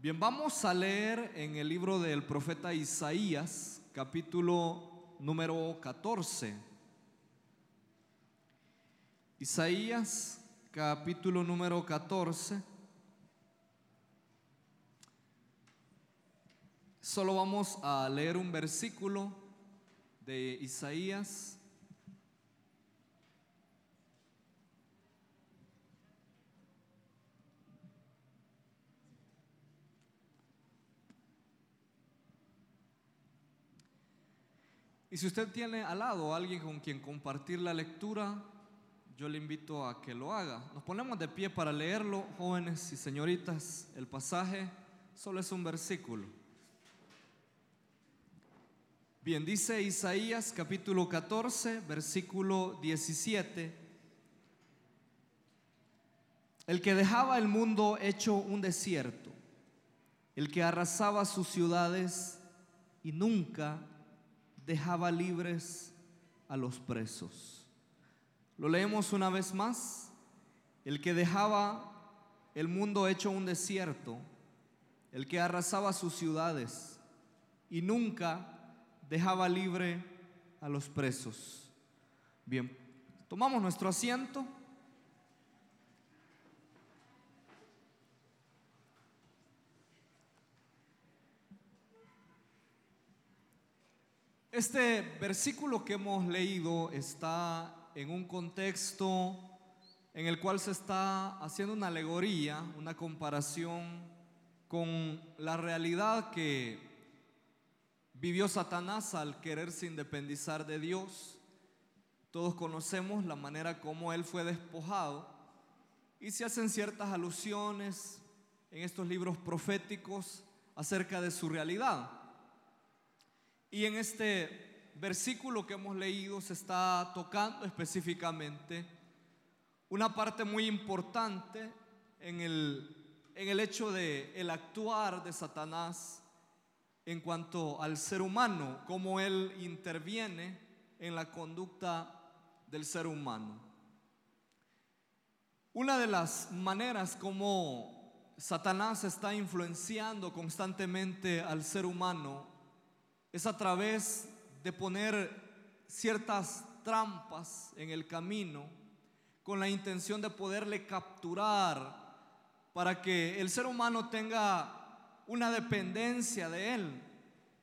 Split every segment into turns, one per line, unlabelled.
Bien, vamos a leer en el libro del profeta Isaías, capítulo número 14. Isaías, capítulo número 14. Solo vamos a leer un versículo de Isaías Y si usted tiene al lado a alguien con quien compartir la lectura, yo le invito a que lo haga. Nos ponemos de pie para leerlo, jóvenes y señoritas. El pasaje solo es un versículo. Bien, dice Isaías capítulo 14, versículo 17. El que dejaba el mundo hecho un desierto, el que arrasaba sus ciudades y nunca dejaba libres a los presos. Lo leemos una vez más. El que dejaba el mundo hecho un desierto, el que arrasaba sus ciudades y nunca dejaba libre a los presos. Bien, tomamos nuestro asiento. Este versículo que hemos leído está en un contexto en el cual se está haciendo una alegoría, una comparación con la realidad que vivió Satanás al quererse independizar de Dios. Todos conocemos la manera como él fue despojado y se hacen ciertas alusiones en estos libros proféticos acerca de su realidad. Y en este versículo que hemos leído se está tocando específicamente una parte muy importante en el, en el hecho de el actuar de Satanás en cuanto al ser humano, cómo él interviene en la conducta del ser humano. Una de las maneras como Satanás está influenciando constantemente al ser humano es a través de poner ciertas trampas en el camino con la intención de poderle capturar para que el ser humano tenga una dependencia de él.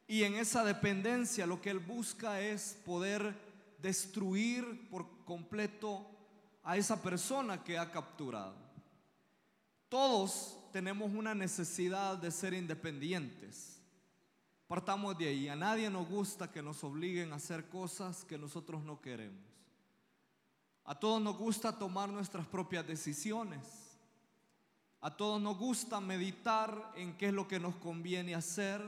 Y en esa dependencia lo que él busca es poder destruir por completo a esa persona que ha capturado. Todos tenemos una necesidad de ser independientes. Partamos de ahí. A nadie nos gusta que nos obliguen a hacer cosas que nosotros no queremos. A todos nos gusta tomar nuestras propias decisiones. A todos nos gusta meditar en qué es lo que nos conviene hacer.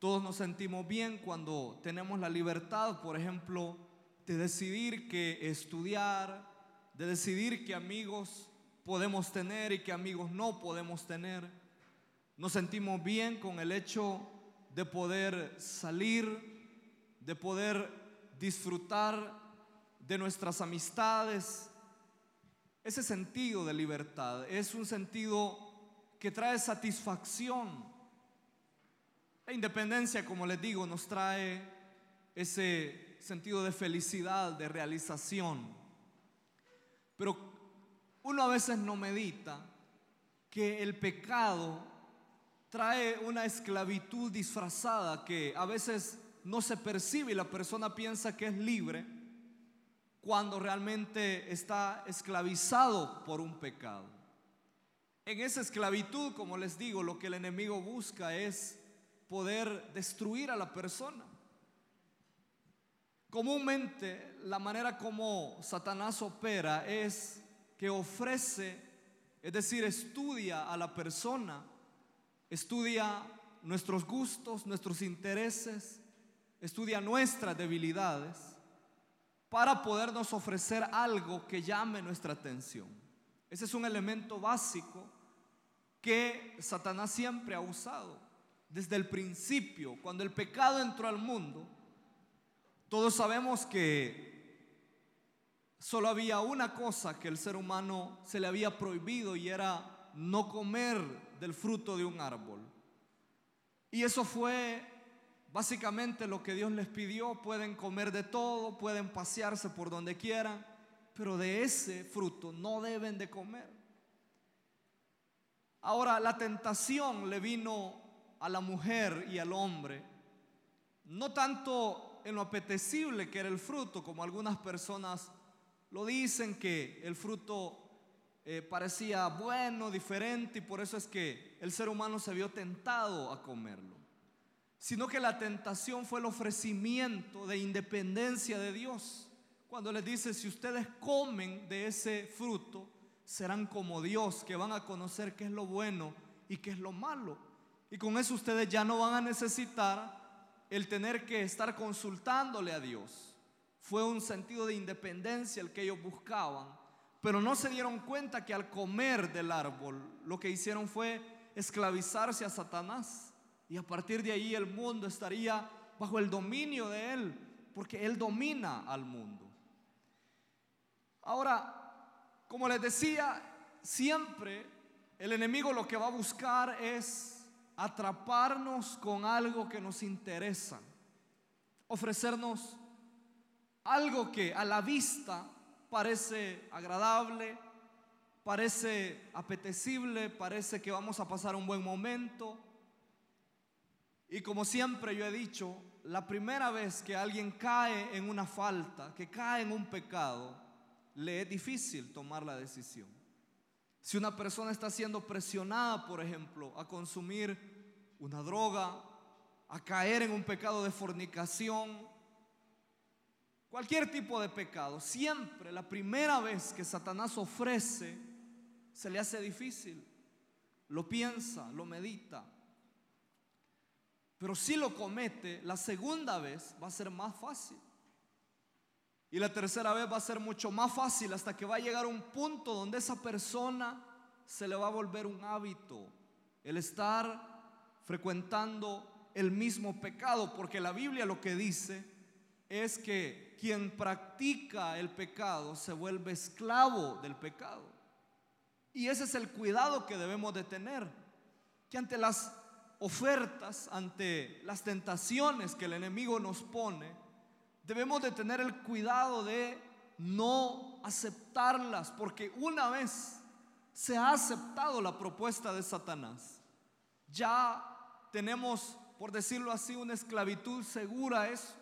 Todos nos sentimos bien cuando tenemos la libertad, por ejemplo, de decidir qué estudiar, de decidir qué amigos podemos tener y qué amigos no podemos tener nos sentimos bien con el hecho de poder salir, de poder disfrutar de nuestras amistades. Ese sentido de libertad es un sentido que trae satisfacción. La independencia, como les digo, nos trae ese sentido de felicidad, de realización. Pero uno a veces no medita que el pecado trae una esclavitud disfrazada que a veces no se percibe y la persona piensa que es libre cuando realmente está esclavizado por un pecado. En esa esclavitud, como les digo, lo que el enemigo busca es poder destruir a la persona. Comúnmente la manera como Satanás opera es que ofrece, es decir, estudia a la persona estudia nuestros gustos, nuestros intereses, estudia nuestras debilidades para podernos ofrecer algo que llame nuestra atención. Ese es un elemento básico que Satanás siempre ha usado. Desde el principio, cuando el pecado entró al mundo, todos sabemos que solo había una cosa que el ser humano se le había prohibido y era no comer del fruto de un árbol. Y eso fue básicamente lo que Dios les pidió. Pueden comer de todo, pueden pasearse por donde quieran, pero de ese fruto no deben de comer. Ahora, la tentación le vino a la mujer y al hombre, no tanto en lo apetecible que era el fruto, como algunas personas lo dicen, que el fruto eh, parecía bueno, diferente, y por eso es que el ser humano se vio tentado a comerlo, sino que la tentación fue el ofrecimiento de independencia de Dios. Cuando les dice, si ustedes comen de ese fruto, serán como Dios, que van a conocer qué es lo bueno y qué es lo malo. Y con eso ustedes ya no van a necesitar el tener que estar consultándole a Dios. Fue un sentido de independencia el que ellos buscaban pero no se dieron cuenta que al comer del árbol lo que hicieron fue esclavizarse a Satanás. Y a partir de ahí el mundo estaría bajo el dominio de él, porque él domina al mundo. Ahora, como les decía, siempre el enemigo lo que va a buscar es atraparnos con algo que nos interesa, ofrecernos algo que a la vista parece agradable, parece apetecible, parece que vamos a pasar un buen momento. Y como siempre yo he dicho, la primera vez que alguien cae en una falta, que cae en un pecado, le es difícil tomar la decisión. Si una persona está siendo presionada, por ejemplo, a consumir una droga, a caer en un pecado de fornicación, cualquier tipo de pecado, siempre la primera vez que Satanás ofrece, se le hace difícil. Lo piensa, lo medita. Pero si lo comete, la segunda vez va a ser más fácil. Y la tercera vez va a ser mucho más fácil hasta que va a llegar un punto donde esa persona se le va a volver un hábito. El estar frecuentando el mismo pecado. Porque la Biblia lo que dice es que quien practica el pecado se vuelve esclavo del pecado. Y ese es el cuidado que debemos de tener, que ante las ofertas, ante las tentaciones que el enemigo nos pone, debemos de tener el cuidado de no aceptarlas, porque una vez se ha aceptado la propuesta de Satanás, ya tenemos, por decirlo así, una esclavitud segura a.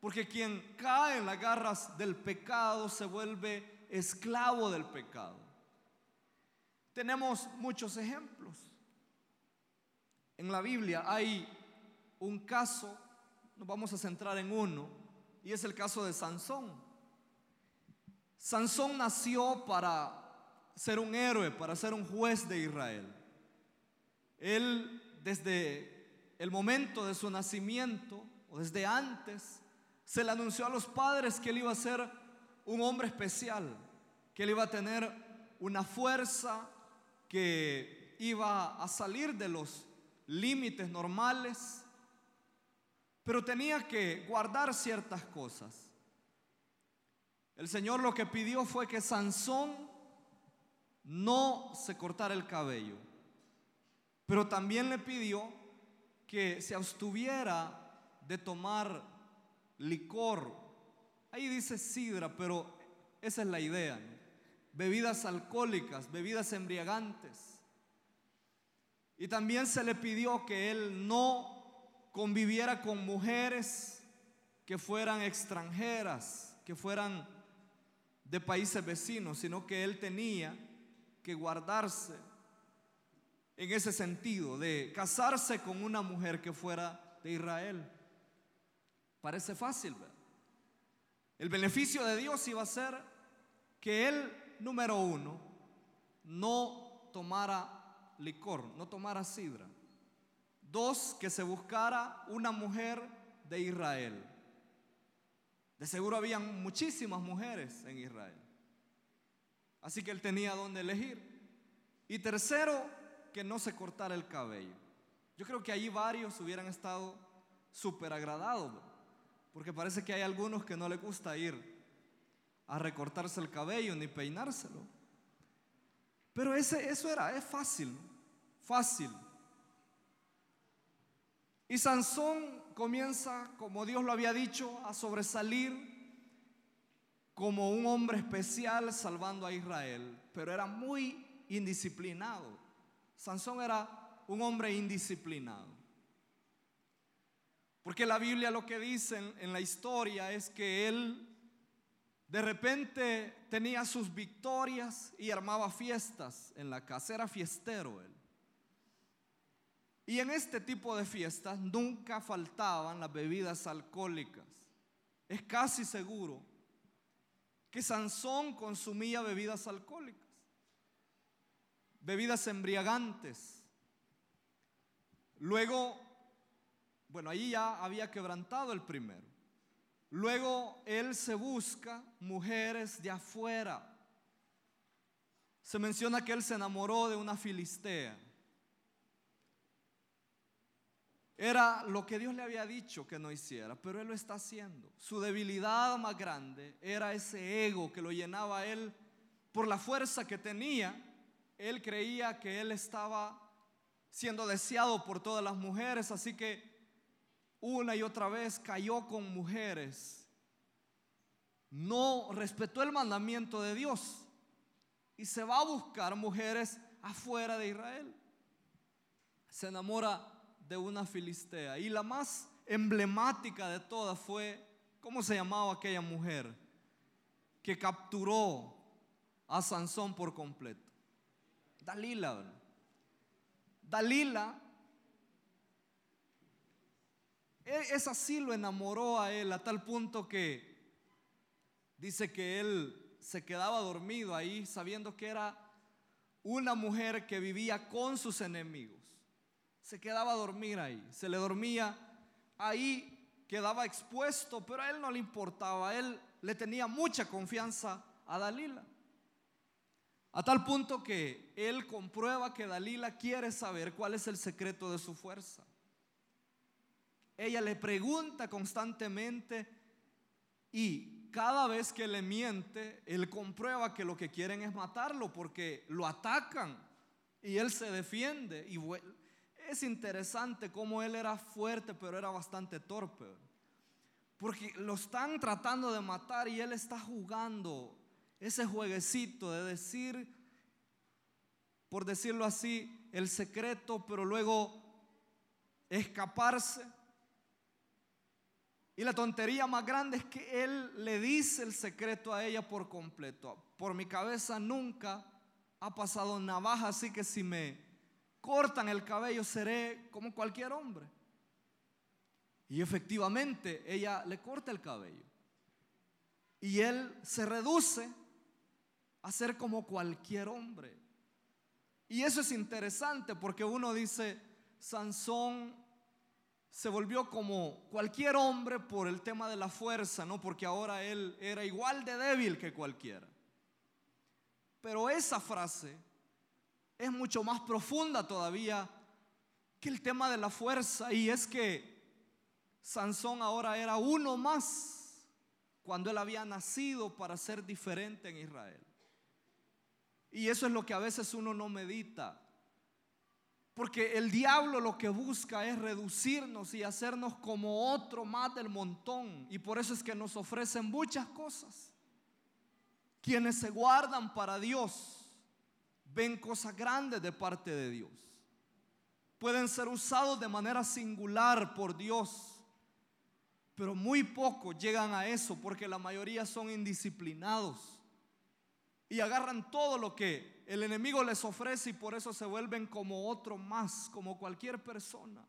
Porque quien cae en las garras del pecado se vuelve esclavo del pecado. Tenemos muchos ejemplos. En la Biblia hay un caso, nos vamos a centrar en uno, y es el caso de Sansón. Sansón nació para ser un héroe, para ser un juez de Israel. Él desde el momento de su nacimiento, o desde antes, se le anunció a los padres que él iba a ser un hombre especial, que él iba a tener una fuerza que iba a salir de los límites normales, pero tenía que guardar ciertas cosas. El Señor lo que pidió fue que Sansón no se cortara el cabello, pero también le pidió que se abstuviera de tomar licor. Ahí dice sidra, pero esa es la idea. Bebidas alcohólicas, bebidas embriagantes. Y también se le pidió que él no conviviera con mujeres que fueran extranjeras, que fueran de países vecinos, sino que él tenía que guardarse en ese sentido, de casarse con una mujer que fuera de Israel. Parece fácil, ¿verdad? El beneficio de Dios iba a ser que él, número uno, no tomara licor, no tomara sidra. Dos, que se buscara una mujer de Israel. De seguro habían muchísimas mujeres en Israel. Así que él tenía donde elegir. Y tercero, que no se cortara el cabello. Yo creo que allí varios hubieran estado súper agradados. Porque parece que hay algunos que no les gusta ir a recortarse el cabello ni peinárselo. Pero ese, eso era, es fácil. fácil. Y Sansón comienza, como Dios lo había dicho, a sobresalir como un hombre especial salvando a Israel, pero era muy indisciplinado. Sansón era un hombre indisciplinado. Porque la Biblia lo que dice en, la historia es que él de repente tenía sus victorias y armaba fiestas en la casa, era fiestero él. Y en este tipo de fiestas nunca faltaban las bebidas alcohólicas. Es casi seguro que Sansón consumía bebidas alcohólicas, bebidas embriagantes. Luego, bueno, ahí ya había quebrantado el primero. Luego él se busca mujeres de afuera. Se menciona que él se enamoró de una filistea. Era lo que Dios le había dicho que no hiciera, pero él lo está haciendo. Su debilidad más grande era ese ego que lo llenaba a él por la fuerza que tenía. Él creía que él estaba siendo deseado por todas las mujeres, así que una y otra vez cayó con mujeres. No respetó el mandamiento de Dios y se va a buscar mujeres afuera de Israel. Se enamora de una filistea. Y la más emblemática de todas fue, ¿cómo se llamaba aquella mujer? Que capturó a Sansón por completo. Dalila. Dalila, esa sí lo enamoró a él a tal punto que dice que él se quedaba dormido ahí sabiendo que era una mujer que vivía con sus enemigos se quedaba a dormir ahí, se le dormía ahí, quedaba expuesto, pero a él no le importaba, a él le tenía mucha confianza a Dalila. A tal punto que él comprueba que Dalila quiere saber cuál es el secreto de su fuerza. Ella le pregunta constantemente y cada vez que le miente, él comprueba que lo que quieren es matarlo porque lo atacan y él se defiende y es interesante cómo él era fuerte, pero era bastante torpe. Porque lo están tratando de matar y él está jugando ese jueguecito de decir, por decirlo así, el secreto, pero luego escaparse. Y la tontería más grande es que él le dice el secreto a ella por completo. Por mi cabeza nunca ha pasado navaja, así que si me cortan el cabello, seré como cualquier hombre. Y efectivamente ella le corta el cabello. Y él se reduce a ser como cualquier hombre. Y eso es interesante porque uno dice, Sansón se volvió como cualquier hombre por el tema de la fuerza, ¿no? Porque ahora él era igual de débil que cualquiera. Pero esa frase es mucho más profunda todavía que el tema de la fuerza. Y es que Sansón ahora era uno más cuando él había nacido para ser diferente en Israel. Y eso es lo que a veces uno no medita. Porque el diablo lo que busca es reducirnos y hacernos como otro más del montón. Y por eso es que nos ofrecen muchas cosas. Quienes se guardan para Dios ven cosas grandes de parte de Dios. Pueden ser usados de manera singular por Dios, pero muy pocos llegan a eso porque la mayoría son indisciplinados y agarran todo lo que el enemigo les ofrece y por eso se vuelven como otro más, como cualquier persona.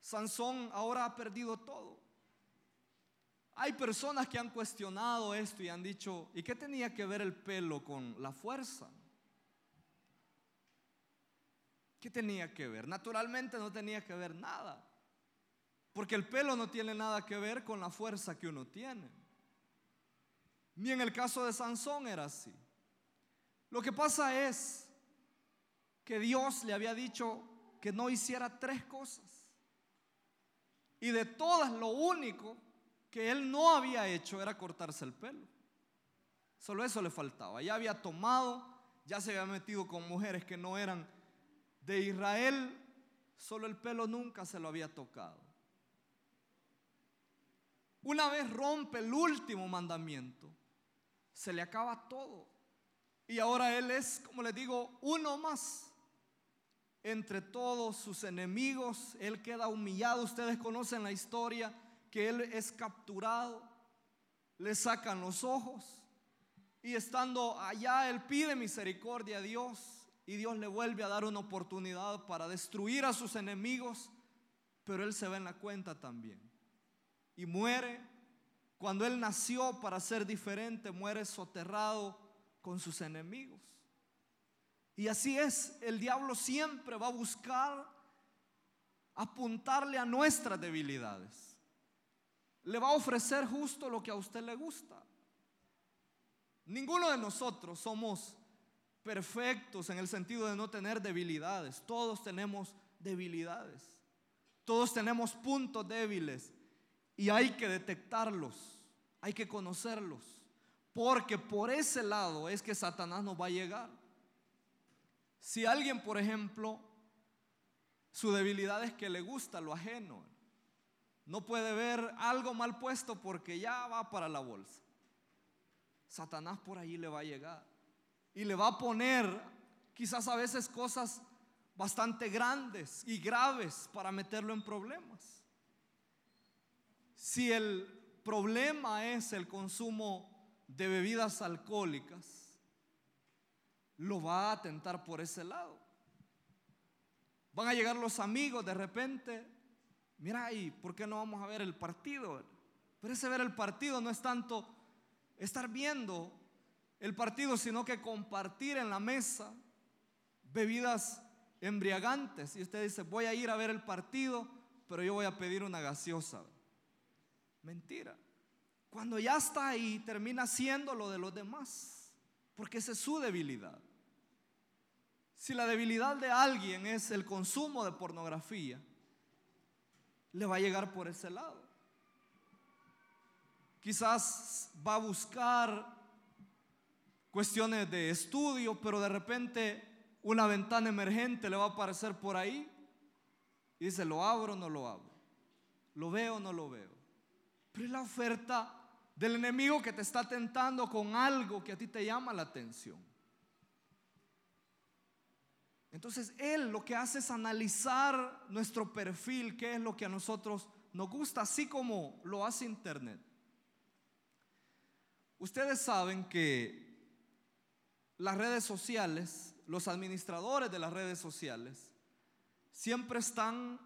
Sansón ahora ha perdido todo. Hay personas que han cuestionado esto y han dicho, ¿y qué tenía que ver el pelo con la fuerza? ¿Qué tenía que ver? Naturalmente no tenía que ver nada, porque el pelo no tiene nada que ver con la fuerza que uno tiene. Ni en el caso de Sansón era así. Lo que pasa es que Dios le había dicho que no hiciera tres cosas. Y de todas lo único que él no había hecho era cortarse el pelo. Solo eso le faltaba. Ya había tomado ya se había metido con mujeres que no eran de Israel, solo el pelo nunca se lo había tocado. Una vez rompe el último mandamiento, se le acaba todo. Y ahora él es, como les digo, uno más. Entre todos sus enemigos, él queda humillado. Ustedes conocen la historia que él es capturado, le sacan los ojos y estando allá él pide misericordia a Dios y Dios le vuelve a dar una oportunidad para destruir a sus enemigos, pero él se ve en la cuenta también y muere. Cuando él nació para ser diferente, muere soterrado con sus enemigos. Y así es, el diablo siempre va a buscar apuntarle a nuestras debilidades. Le va a ofrecer justo lo que a usted le gusta. Ninguno de nosotros somos perfectos en el sentido de no tener debilidades. Todos tenemos debilidades. Todos tenemos puntos débiles y hay que detectarlos, hay que conocerlos, porque por ese lado es que Satanás nos va a llegar. Si alguien, por ejemplo, su debilidad es que le gusta lo ajeno, no puede ver algo mal puesto porque ya va para la bolsa. Satanás por ahí le va a llegar y le va a poner quizás a veces cosas bastante grandes y graves para meterlo en problemas. Si el problema es el consumo de bebidas alcohólicas, lo va a tentar por ese lado. Van a llegar los amigos de repente, mira, ¿y por qué no vamos a ver el partido? Pero ese ver el partido no es tanto estar viendo el partido, sino que compartir en la mesa bebidas embriagantes. Y usted dice, voy a ir a ver el partido, pero yo voy a pedir una gaseosa. Mentira. Cuando ya está ahí, termina siendo lo de los demás, porque esa es su debilidad. Si la debilidad de alguien es el consumo de pornografía, le va a llegar por ese lado. Quizás va a buscar cuestiones de estudio, pero de repente una ventana emergente le va a aparecer por ahí y dice, ¿lo abro o no lo abro? ¿Lo veo o no lo veo? Pero es la oferta del enemigo que te está tentando con algo que a ti te llama la atención. Entonces Él lo que hace es analizar nuestro perfil, qué es lo que a nosotros nos gusta, así como lo hace Internet. Ustedes saben que las redes sociales, los administradores de las redes sociales, siempre están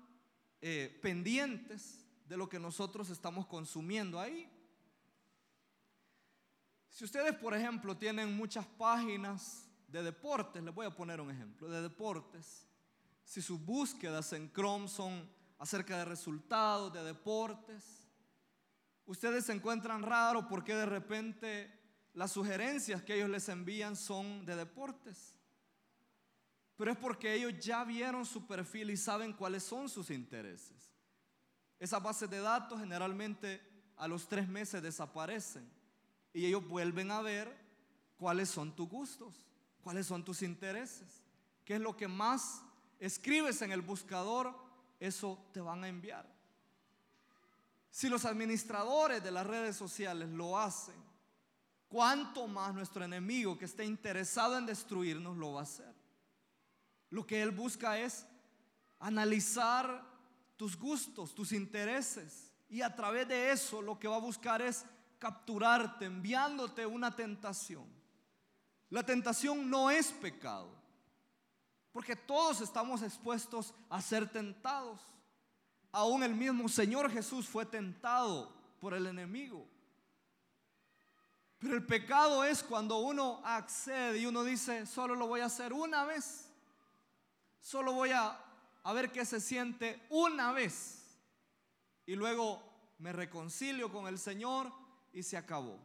eh, pendientes de lo que nosotros estamos consumiendo ahí. Si ustedes, por ejemplo, tienen muchas páginas de deportes, les voy a poner un ejemplo, de deportes, si sus búsquedas en Chrome son acerca de resultados, de deportes, ustedes se encuentran raro porque de repente las sugerencias que ellos les envían son de deportes. Pero es porque ellos ya vieron su perfil y saben cuáles son sus intereses. Esas bases de datos generalmente a los tres meses desaparecen y ellos vuelven a ver cuáles son tus gustos, cuáles son tus intereses, qué es lo que más escribes en el buscador, eso te van a enviar. Si los administradores de las redes sociales lo hacen, ¿cuánto más nuestro enemigo que esté interesado en destruirnos lo va a hacer? Lo que él busca es analizar tus gustos, tus intereses, y a través de eso lo que va a buscar es capturarte, enviándote una tentación. La tentación no es pecado, porque todos estamos expuestos a ser tentados. Aún el mismo Señor Jesús fue tentado por el enemigo. Pero el pecado es cuando uno accede y uno dice, solo lo voy a hacer una vez. Solo voy a, a ver qué se siente una vez. Y luego me reconcilio con el Señor y se acabó.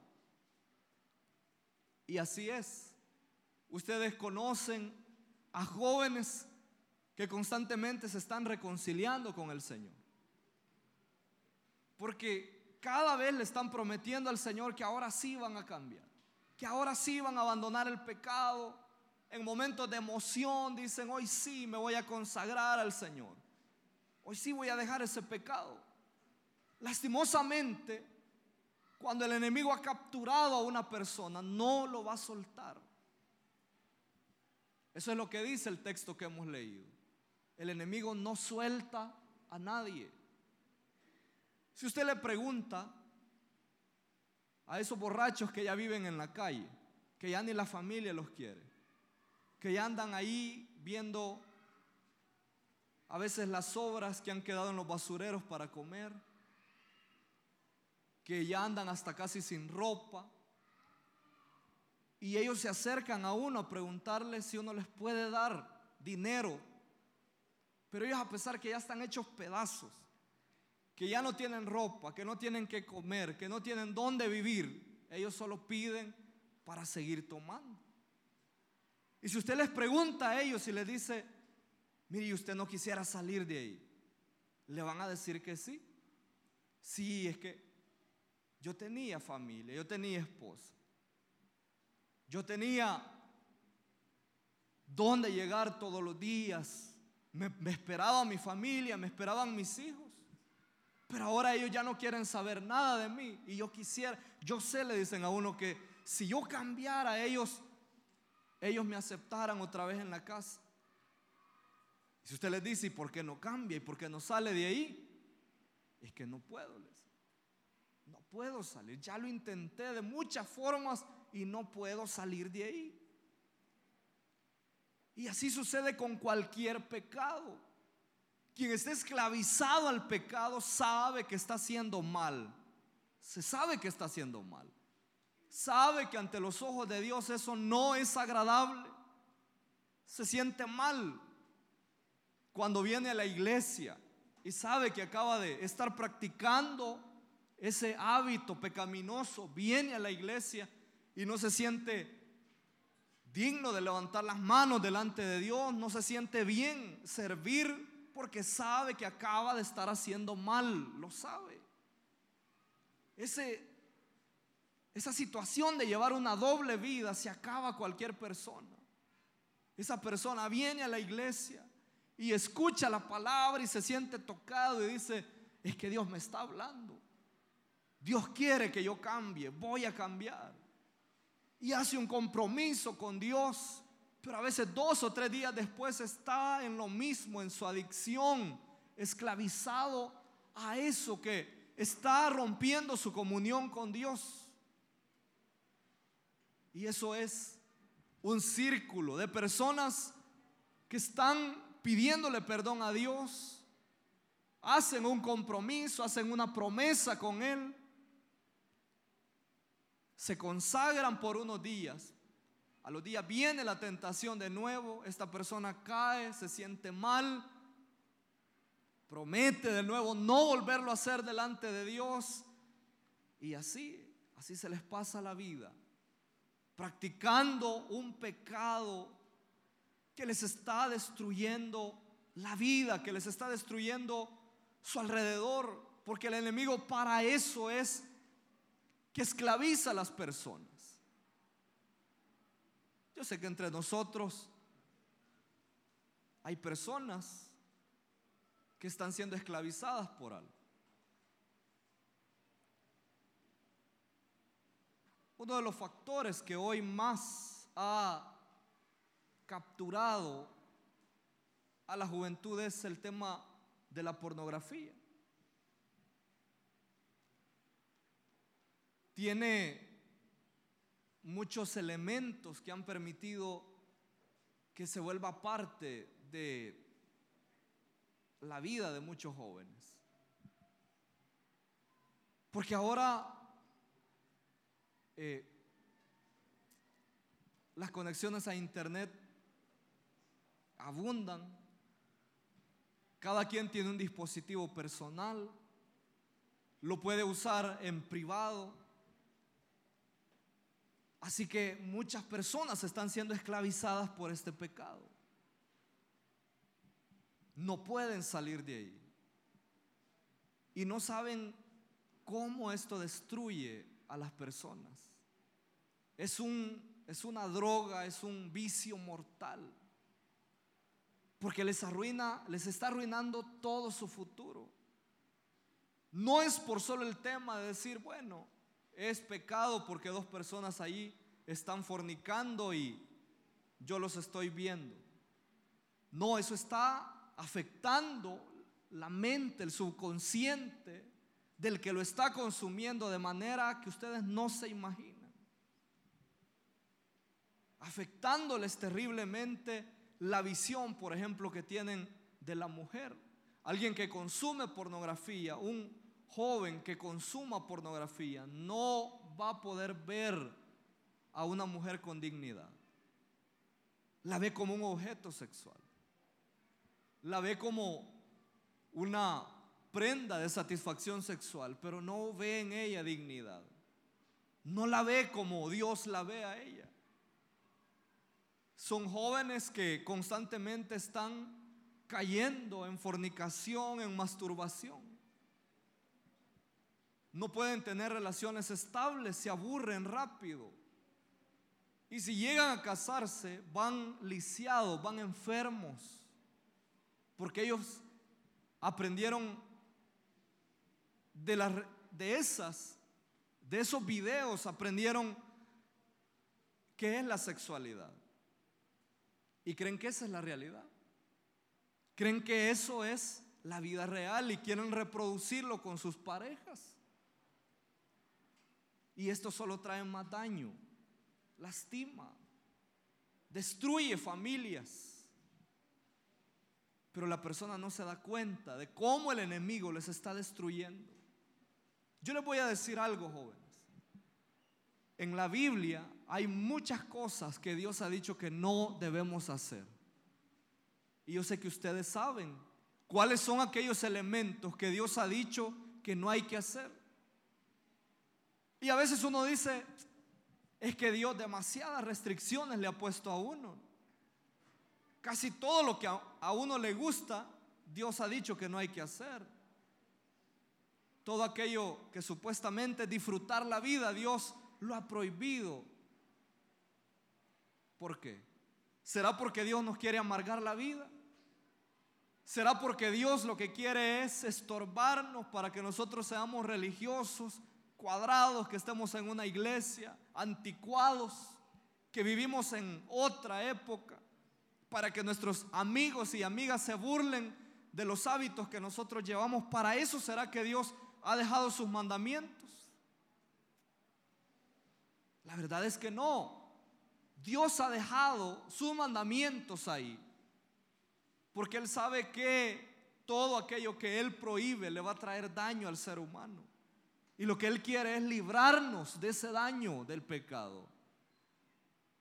Y así es. Ustedes conocen a jóvenes que constantemente se están reconciliando con el Señor. Porque cada vez le están prometiendo al Señor que ahora sí van a cambiar, que ahora sí van a abandonar el pecado, en momentos de emoción dicen, hoy sí me voy a consagrar al Señor. Hoy sí voy a dejar ese pecado. Lastimosamente, cuando el enemigo ha capturado a una persona, no lo va a soltar. Eso es lo que dice el texto que hemos leído. El enemigo no suelta a nadie. Si usted le pregunta a esos borrachos que ya viven en la calle, que ya ni la familia los quiere, que ya andan ahí viendo a veces las sobras que han quedado en los basureros para comer, que ya andan hasta casi sin ropa, y ellos se acercan a uno a preguntarle si uno les puede dar dinero, pero ellos a pesar que ya están hechos pedazos, que ya no tienen ropa, que no tienen que comer, que no tienen dónde vivir, ellos solo piden para seguir tomando. Y si usted les pregunta a ellos y les dice, mire, usted no quisiera salir de ahí, le van a decir que sí. Sí, es que yo tenía familia, yo tenía esposa, yo tenía dónde llegar todos los días, me, me esperaba mi familia, me esperaban mis hijos. Pero ahora ellos ya no quieren saber nada de mí. Y yo quisiera, yo sé, le dicen a uno que si yo cambiara ellos, ellos me aceptaran otra vez en la casa. Y si usted les dice, ¿y por qué no cambia? ¿Y por qué no sale de ahí? Es que no puedo, les. No puedo salir. Ya lo intenté de muchas formas y no puedo salir de ahí. Y así sucede con cualquier pecado. Quien está esclavizado al pecado sabe que está haciendo mal. Se sabe que está haciendo mal. Sabe que ante los ojos de Dios eso no es agradable. Se siente mal cuando viene a la iglesia y sabe que acaba de estar practicando ese hábito pecaminoso. Viene a la iglesia y no se siente digno de levantar las manos delante de Dios. No se siente bien servir porque sabe que acaba de estar haciendo mal, lo sabe. Ese, esa situación de llevar una doble vida se acaba cualquier persona. Esa persona viene a la iglesia y escucha la palabra y se siente tocado y dice, es que Dios me está hablando. Dios quiere que yo cambie, voy a cambiar. Y hace un compromiso con Dios pero a veces dos o tres días después está en lo mismo, en su adicción, esclavizado a eso que está rompiendo su comunión con Dios. Y eso es un círculo de personas que están pidiéndole perdón a Dios, hacen un compromiso, hacen una promesa con Él, se consagran por unos días, a los días viene la tentación de nuevo, esta persona cae, se siente mal, promete de nuevo no volverlo a hacer delante de Dios. Y así, así se les pasa la vida, practicando un pecado que les está destruyendo la vida, que les está destruyendo su alrededor, porque el enemigo para eso es que esclaviza a las personas. Yo sé que entre nosotros hay personas que están siendo esclavizadas por algo. Uno de los factores que hoy más ha capturado a la juventud es el tema de la pornografía. Tiene muchos elementos que han permitido que se vuelva parte de la vida de muchos jóvenes. Porque ahora eh, las conexiones a Internet abundan. Cada quien tiene un dispositivo personal. Lo puede usar en privado. Así que muchas personas están siendo esclavizadas por este pecado. No pueden salir de ahí. Y no saben cómo esto destruye a las personas. Es un es una droga, es un vicio mortal. Porque les arruina, les está arruinando todo su futuro. No es por solo el tema de decir, bueno, es pecado porque dos personas ahí están fornicando y yo los estoy viendo. No, eso está afectando la mente, el subconsciente del que lo está consumiendo de manera que ustedes no se imaginan. Afectándoles terriblemente la visión, por ejemplo, que tienen de la mujer. Alguien que consume pornografía, un joven que consuma pornografía, no va a poder ver a una mujer con dignidad. La ve como un objeto sexual. La ve como una prenda de satisfacción sexual, pero no ve en ella dignidad. No la ve como Dios la ve a ella. Son jóvenes que constantemente están cayendo en fornicación, en masturbación. No pueden tener relaciones estables, se aburren rápido. Y si llegan a casarse, van lisiados, van enfermos, porque ellos aprendieron de, de esas, de esos videos, aprendieron qué es la sexualidad. Y creen que esa es la realidad. Creen que eso es la vida real y quieren reproducirlo con sus parejas. Y esto solo trae más daño, lastima, destruye familias. Pero la persona no se da cuenta de cómo el enemigo les está destruyendo. Yo les voy a decir algo, jóvenes. En la Biblia hay muchas cosas que Dios ha dicho que no debemos hacer. Y yo sé que ustedes saben cuáles son aquellos elementos que Dios ha dicho que no hay que hacer. Y a veces uno dice, es que Dios demasiadas restricciones le ha puesto a uno. Casi todo lo que a, uno le gusta, Dios ha dicho que no hay que hacer. Todo aquello que supuestamente disfrutar la vida, Dios lo ha prohibido. ¿Por qué? ¿Será porque Dios nos quiere amargar la vida? ¿Será porque Dios lo que quiere es estorbarnos para que nosotros seamos religiosos, cuadrados, que estemos en una iglesia, anticuados, que vivimos en otra época? para que nuestros amigos y amigas se burlen de los hábitos que nosotros llevamos. Para eso será que Dios ha dejado sus mandamientos. La verdad es que no. Dios ha dejado sus mandamientos ahí. Porque Él sabe que todo aquello que Él prohíbe le va a traer daño al ser humano. Y lo que Él quiere es librarnos de ese daño del pecado.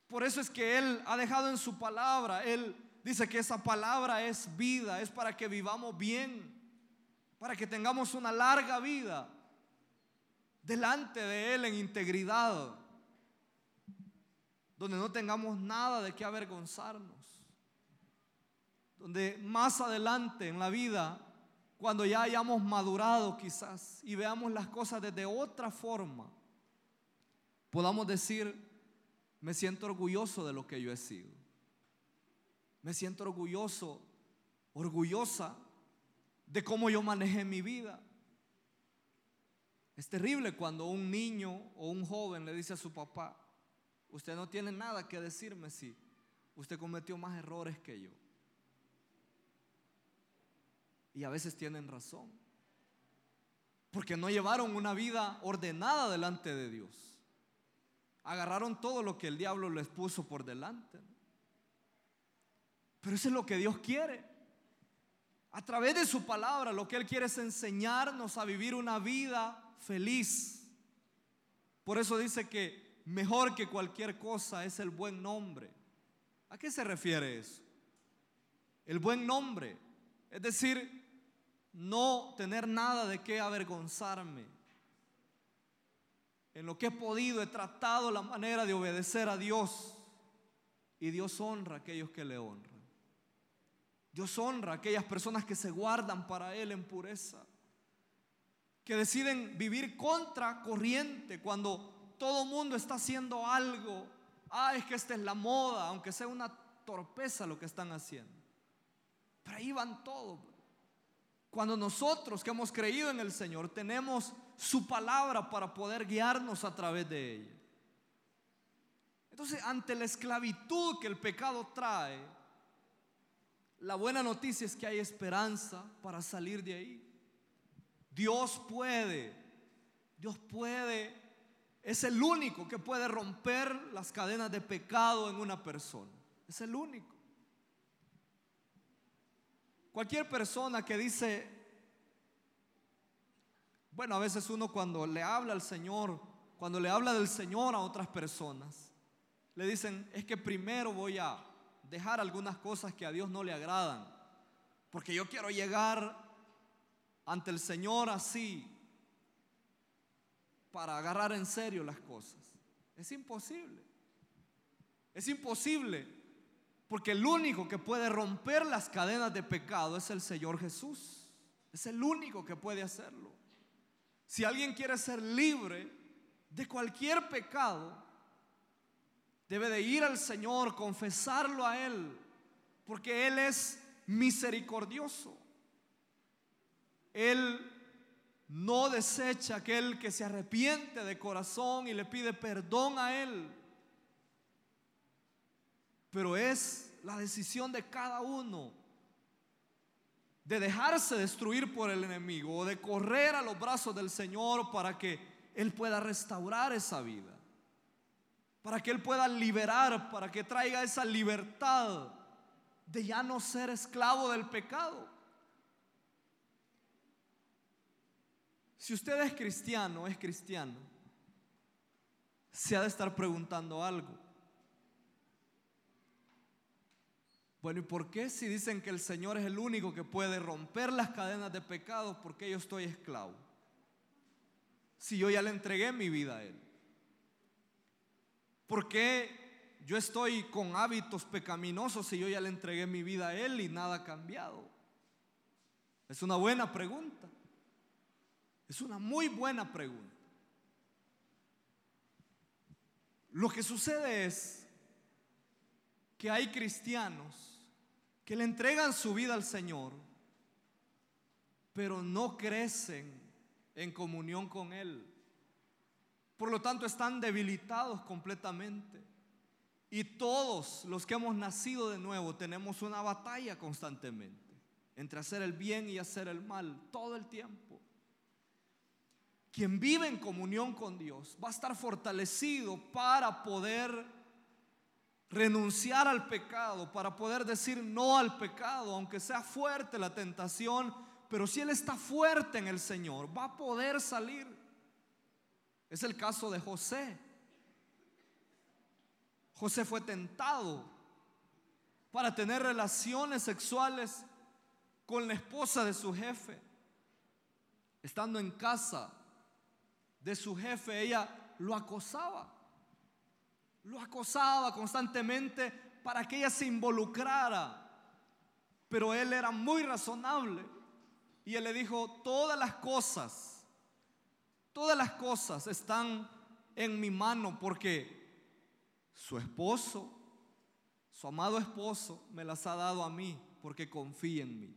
Por eso es que Él ha dejado en su palabra, Él dice que esa palabra es vida, es para que vivamos bien, para que tengamos una larga vida delante de Él en integridad, donde no tengamos nada de qué avergonzarnos, donde más adelante en la vida, cuando ya hayamos madurado quizás y veamos las cosas desde otra forma, podamos decir, me siento orgulloso de lo que yo he sido. Me siento orgulloso, orgullosa de cómo yo manejé mi vida. Es terrible cuando un niño o un joven le dice a su papá, usted no tiene nada que decirme si usted cometió más errores que yo. Y a veces tienen razón. Porque no llevaron una vida ordenada delante de Dios. Agarraron todo lo que el diablo les puso por delante. Pero eso es lo que Dios quiere. A través de su palabra, lo que Él quiere es enseñarnos a vivir una vida feliz. Por eso dice que mejor que cualquier cosa es el buen nombre. ¿A qué se refiere eso? El buen nombre. Es decir, no tener nada de qué avergonzarme en lo que he podido, he tratado la manera de obedecer a Dios. Y Dios honra a aquellos que le honran. Dios honra a aquellas personas que se guardan para Él en pureza. Que deciden vivir contra corriente cuando todo mundo está haciendo algo ah, es que esta es la moda, aunque sea una torpeza lo que están haciendo. Pero ahí van todos. Cuando nosotros que hemos creído en el Señor tenemos su palabra para poder guiarnos a través de ella. Entonces, ante la esclavitud que el pecado trae, la buena noticia es que hay esperanza para salir de ahí. Dios puede, Dios puede, es el único que puede romper las cadenas de pecado en una persona. Es el único. Cualquier persona que dice, bueno, a veces uno cuando le habla al Señor, cuando le habla del Señor a otras personas, le dicen, es que primero voy a dejar algunas cosas que a Dios no le agradan, porque yo quiero llegar ante el Señor así, para agarrar en serio las cosas. Es imposible. Es imposible, porque el único que puede romper las cadenas de pecado es el Señor Jesús. Es el único que puede hacerlo. Si alguien quiere ser libre de cualquier pecado, debe de ir al Señor, confesarlo a Él, porque Él es misericordioso. Él no desecha aquel que se arrepiente de corazón y le pide perdón a Él. Pero es la decisión de cada uno de dejarse destruir por el enemigo o de correr a los brazos del Señor para que Él pueda restaurar esa vida para que Él pueda liberar, para que traiga esa libertad de ya no ser esclavo del pecado. Si usted es cristiano, es cristiano, se ha de estar preguntando algo. Bueno, ¿y por qué si dicen que el Señor es el único que puede romper las cadenas de pecado, por qué yo estoy esclavo? Si yo ya le entregué mi vida a Él. ¿Por qué yo estoy con hábitos pecaminosos si yo ya le entregué mi vida a Él y nada ha cambiado? Es una buena pregunta. Es una muy buena pregunta. Lo que sucede es que hay cristianos que le entregan su vida al Señor, pero no crecen en comunión con Él. Por lo tanto, están debilitados completamente. Y todos los que hemos nacido de nuevo tenemos una batalla constantemente entre hacer el bien y hacer el mal todo el tiempo. Quien vive en comunión con Dios va a estar fortalecido para poder renunciar al pecado, para poder decir no al pecado, aunque sea fuerte la tentación, pero si Él está fuerte en el Señor, va a poder salir. Es el caso de José. José fue tentado para tener relaciones sexuales con la esposa de su jefe. Estando en casa de su jefe, ella lo acosaba. Lo acosaba constantemente para que ella se involucrara. Pero él era muy razonable. Y él le dijo, todas las cosas Todas las cosas están en mi mano porque su esposo, su amado esposo, me las ha dado a mí porque confía en mí.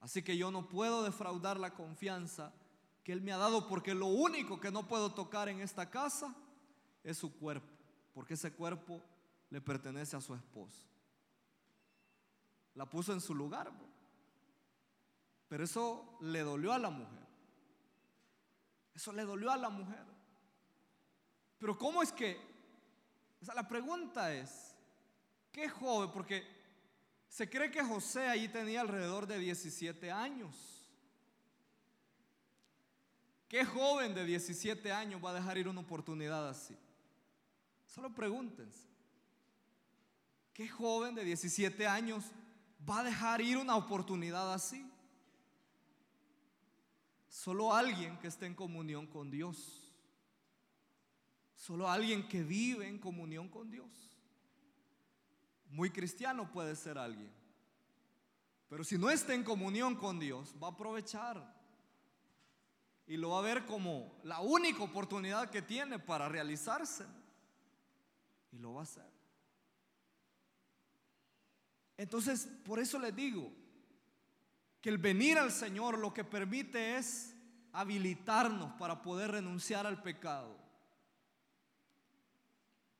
Así que yo no puedo defraudar la confianza que Él me ha dado porque lo único que no puedo tocar en esta casa es su cuerpo, porque ese cuerpo le pertenece a su esposo. La puso en su lugar, pero eso le dolió a la mujer. Eso le dolió a la mujer. Pero ¿cómo es que? O sea, la pregunta es, ¿qué joven? Porque se cree que José allí tenía alrededor de 17 años. ¿Qué joven de 17 años va a dejar ir una oportunidad así? Solo pregúntense. ¿Qué joven de 17 años va a dejar ir una oportunidad así? Solo alguien que esté en comunión con Dios. Solo alguien que vive en comunión con Dios. Muy cristiano puede ser alguien. Pero si no está en comunión con Dios, va a aprovechar. Y lo va a ver como la única oportunidad que tiene para realizarse. Y lo va a hacer. Entonces, por eso les digo que el venir al Señor lo que permite es habilitarnos para poder renunciar al pecado.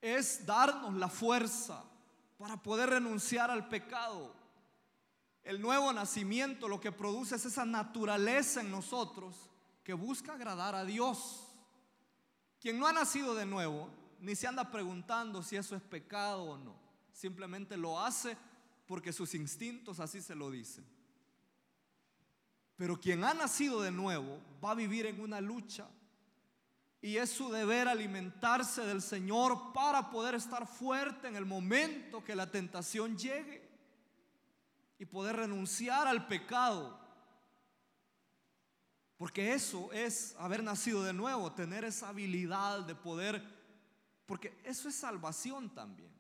Es darnos la fuerza para poder renunciar al pecado. El nuevo nacimiento lo que produce es esa naturaleza en nosotros que busca agradar a Dios. Quien no ha nacido de nuevo, ni se anda preguntando si eso es pecado o no. Simplemente lo hace porque sus instintos así se lo dicen. Pero quien ha nacido de nuevo va a vivir en una lucha. Y es su deber alimentarse del Señor para poder estar fuerte en el momento que la tentación llegue. Y poder renunciar al pecado porque eso es haber nacido de nuevo, tener esa habilidad de poder, porque eso es salvación también.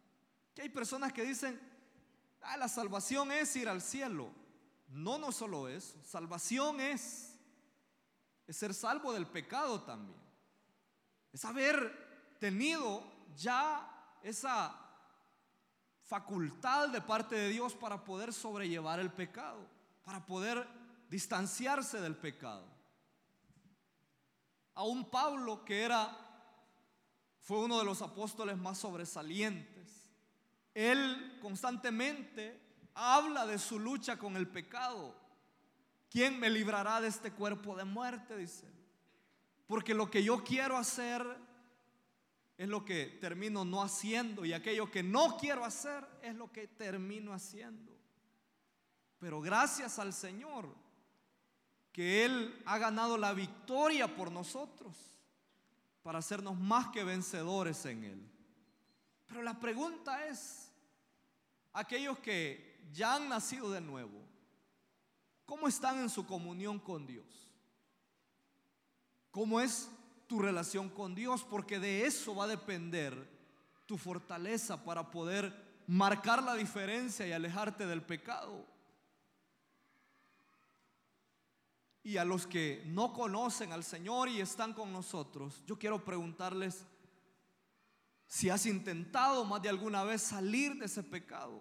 Que hay personas que dicen, ah, la salvación es ir al cielo. No, no solo eso, salvación es, es ser salvo del pecado también. Es haber tenido ya esa facultad de parte de Dios para poder sobrellevar el pecado, para poder distanciarse del pecado a un Pablo que era, fue uno de los apóstoles más sobresalientes. Él constantemente habla de su lucha con el pecado. ¿Quién me librará de este cuerpo de muerte? Dice. Porque lo que yo quiero hacer es lo que termino no haciendo y aquello que no quiero hacer es lo que termino haciendo. Pero gracias al Señor que Él ha ganado la victoria por nosotros para hacernos más que vencedores en Él. Pero la pregunta es, aquellos que ya han nacido de nuevo, ¿cómo están en su comunión con Dios? ¿Cómo es tu relación con Dios? Porque de eso va a depender tu fortaleza para poder marcar la diferencia y alejarte del pecado. y a los que no conocen al Señor y están con nosotros, yo quiero preguntarles si has intentado más de alguna vez salir de ese pecado.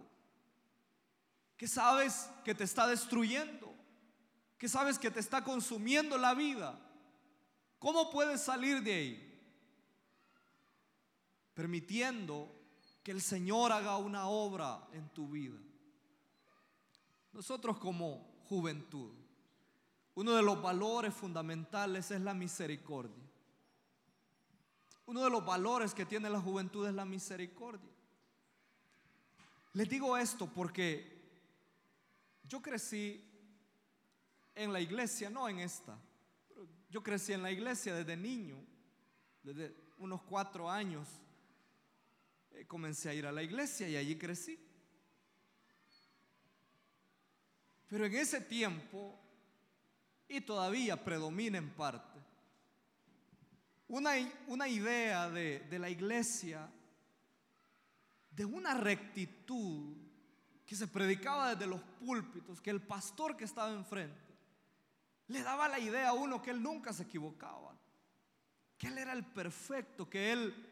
Que sabes que te está destruyendo, que sabes que te está consumiendo la vida. ¿Cómo puedes salir de ahí? Permitiendo que el Señor haga una obra en tu vida. Nosotros como juventud uno de los valores fundamentales es la misericordia. Uno de los valores que tiene la juventud es la misericordia. Les digo esto porque yo crecí en la iglesia, no en esta. Yo crecí en la iglesia desde niño, desde unos cuatro años. Eh, comencé a ir a la iglesia y allí crecí. Pero en ese tiempo y todavía predomina en parte. Una, una idea de, de la iglesia, de una rectitud que se predicaba desde los púlpitos, que el pastor que estaba enfrente le daba la idea a uno que él nunca se equivocaba, que él era el perfecto, que él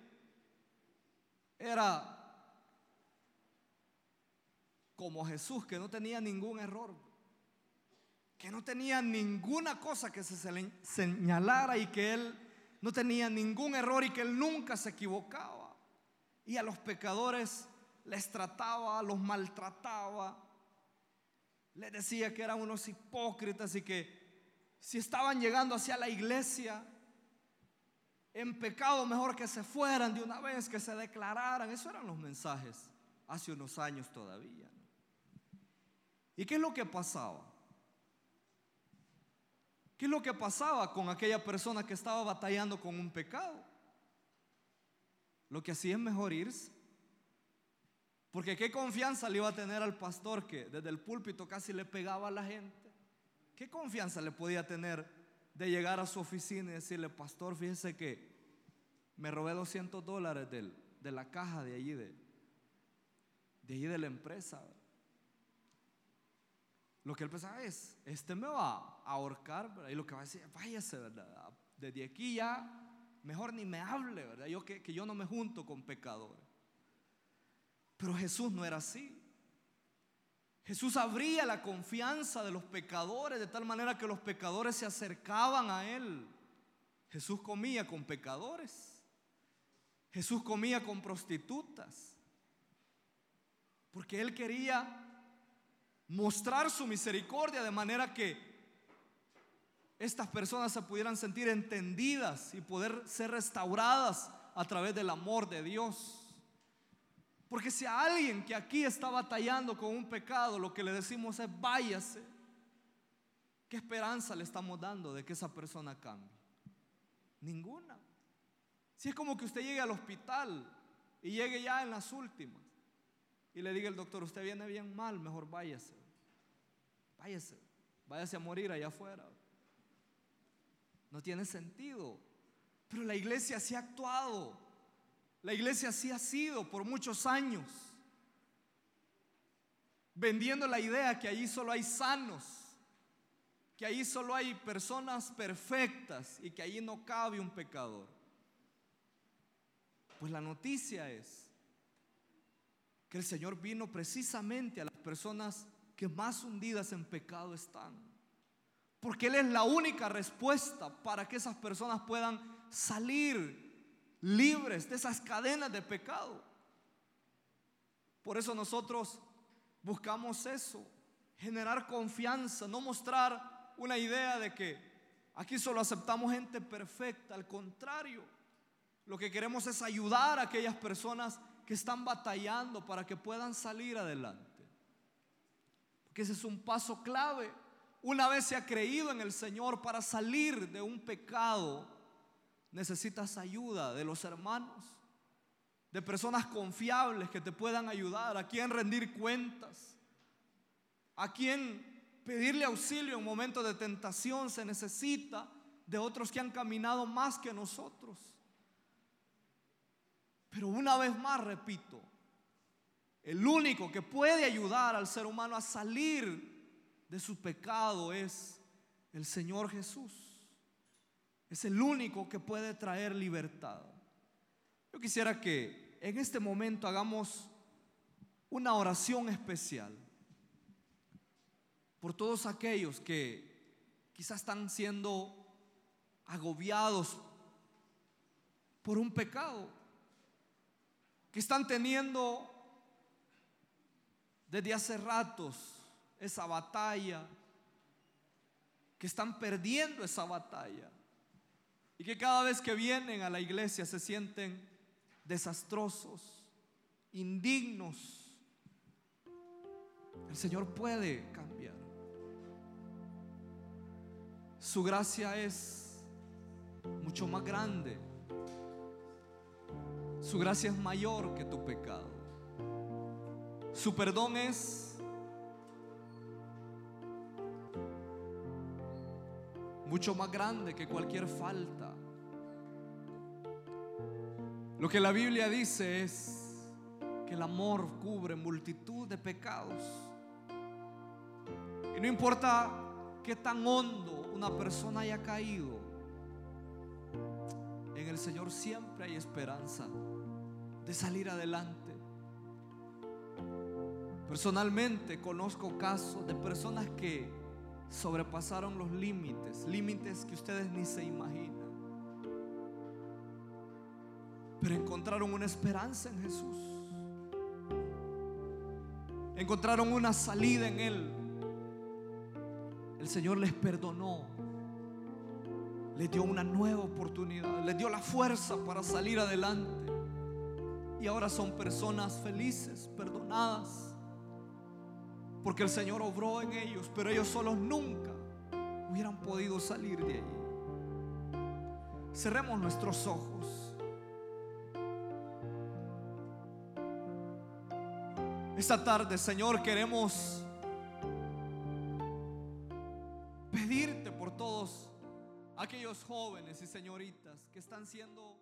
era como Jesús, que no tenía ningún error que no tenía ninguna cosa que se señalara y que él no tenía ningún error y que él nunca se equivocaba. Y a los pecadores les trataba, los maltrataba, les decía que eran unos hipócritas y que si estaban llegando hacia la iglesia en pecado, mejor que se fueran de una vez, que se declararan. Esos eran los mensajes hace unos años todavía. ¿Y qué es lo que pasaba? ¿Qué es lo que pasaba con aquella persona que estaba batallando con un pecado? Lo que hacía es mejor irse. Porque qué confianza le iba a tener al pastor que desde el púlpito casi le pegaba a la gente. ¿Qué confianza le podía tener de llegar a su oficina y decirle, pastor, fíjese que me robé 200 dólares de la caja de allí, de, de allí de la empresa? Lo que él pensaba es, este me va a ahorcar, y lo que va a decir, váyase, ¿verdad? Desde aquí ya, mejor ni me hable, ¿verdad? Yo que yo no me junto con pecadores. Pero Jesús no era así. Jesús abría la confianza de los pecadores de tal manera que los pecadores se acercaban a Él. Jesús comía con pecadores. Jesús comía con prostitutas. Porque Él quería mostrar su misericordia de manera que estas personas se pudieran sentir entendidas y poder ser restauradas a través del amor de Dios. Porque si a alguien que aquí está batallando con un pecado, lo que le decimos es váyase, ¿qué esperanza le estamos dando de que esa persona cambie? Ninguna. Si es como que usted llegue al hospital y llegue ya en las últimas y le diga el doctor, usted viene bien mal, mejor váyase. Váyase, váyase a morir allá afuera. No tiene sentido. Pero la iglesia sí ha actuado. La iglesia sí ha sido por muchos años vendiendo la idea que allí solo hay sanos, que allí solo hay personas perfectas y que allí no cabe un pecador. Pues la noticia es que el Señor vino precisamente a las personas que más hundidas en pecado están. Porque Él es la única respuesta para que esas personas puedan salir libres de esas cadenas de pecado. Por eso nosotros buscamos eso, generar confianza, no mostrar una idea de que aquí solo aceptamos gente perfecta, al contrario, lo que queremos es ayudar a aquellas personas que están batallando para que puedan salir adelante. Porque ese es un paso clave. Una vez se ha creído en el Señor para salir de un pecado, necesitas ayuda de los hermanos, de personas confiables que te puedan ayudar, a quien rendir cuentas, a quien pedirle auxilio en momentos de tentación se necesita de otros que han caminado más que nosotros. Pero una vez más repito, el único que puede ayudar al ser humano a salir de su pecado es el Señor Jesús. Es el único que puede traer libertad. Yo quisiera que en este momento hagamos una oración especial por todos aquellos que quizás están siendo agobiados por un pecado, que están teniendo desde hace ratos esa batalla, que están perdiendo esa batalla. Y que cada vez que vienen a la iglesia se sienten desastrosos, indignos. El Señor puede cambiar. Su gracia es mucho más grande. Su gracia es mayor que tu pecado. Su perdón es mucho más grande que cualquier falta. Lo que la Biblia dice es que el amor cubre multitud de pecados. Y no importa qué tan hondo una persona haya caído, en el Señor siempre hay esperanza de salir adelante. Personalmente conozco casos de personas que sobrepasaron los límites, límites que ustedes ni se imaginan. Pero encontraron una esperanza en Jesús. Encontraron una salida en Él. El Señor les perdonó. Les dio una nueva oportunidad. Les dio la fuerza para salir adelante. Y ahora son personas felices, perdonadas porque el Señor obró en ellos, pero ellos solos nunca hubieran podido salir de allí. Cerremos nuestros ojos. Esta tarde, Señor, queremos pedirte por todos aquellos jóvenes y señoritas que están siendo